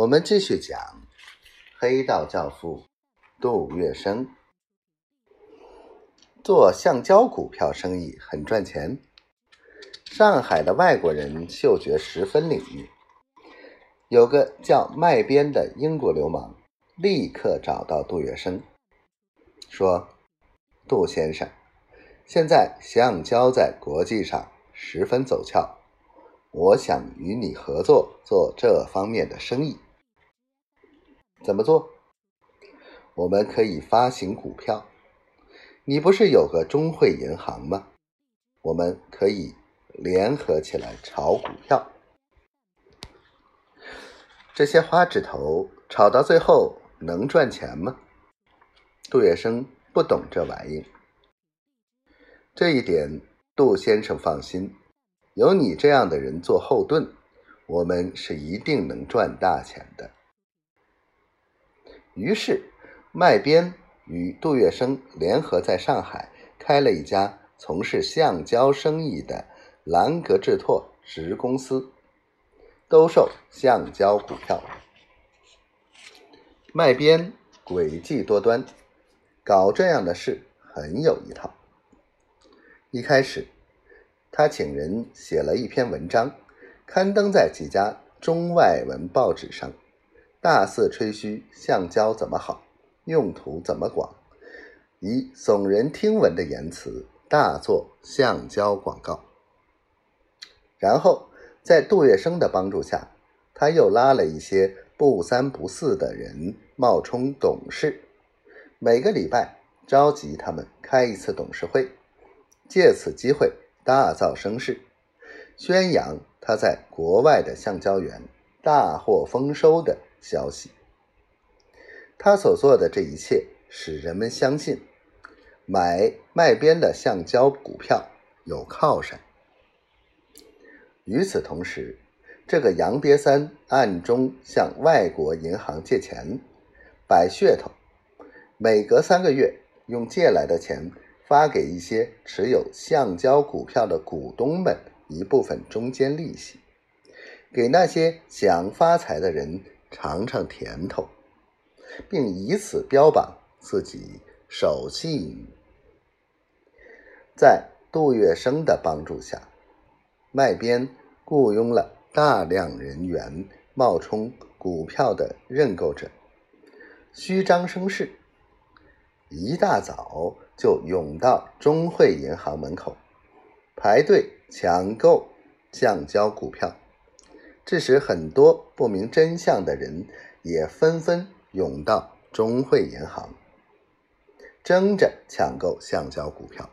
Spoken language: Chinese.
我们继续讲黑道教父杜月笙。做橡胶股票生意很赚钱，上海的外国人嗅觉十分灵敏。有个叫麦边的英国流氓，立刻找到杜月笙，说：“杜先生，现在橡胶在国际上十分走俏。”我想与你合作做这方面的生意，怎么做？我们可以发行股票。你不是有个中汇银行吗？我们可以联合起来炒股票。这些花指头炒到最后能赚钱吗？杜月笙不懂这玩意，这一点杜先生放心。有你这样的人做后盾，我们是一定能赚大钱的。于是，麦边与杜月笙联合在上海开了一家从事橡胶生意的兰格制拓直公司，兜售橡胶股票。麦边诡计多端，搞这样的事很有一套。一开始。他请人写了一篇文章，刊登在几家中外文报纸上，大肆吹嘘橡胶怎么好，用途怎么广，以耸人听闻的言辞大做橡胶广告。然后在杜月笙的帮助下，他又拉了一些不三不四的人冒充董事，每个礼拜召集他们开一次董事会，借此机会。大造声势，宣扬他在国外的橡胶园大获丰收的消息。他所做的这一切，使人们相信买卖边的橡胶股票有靠山。与此同时，这个杨瘪三暗中向外国银行借钱，摆噱头，每隔三个月用借来的钱。发给一些持有橡胶股票的股东们一部分中间利息，给那些想发财的人尝尝甜头，并以此标榜自己守信誉。在杜月笙的帮助下，麦边雇佣了大量人员冒充股票的认购者，虚张声势。一大早就涌到中汇银行门口，排队抢购橡胶股票，致使很多不明真相的人也纷纷涌到中汇银行，争着抢购橡胶股票。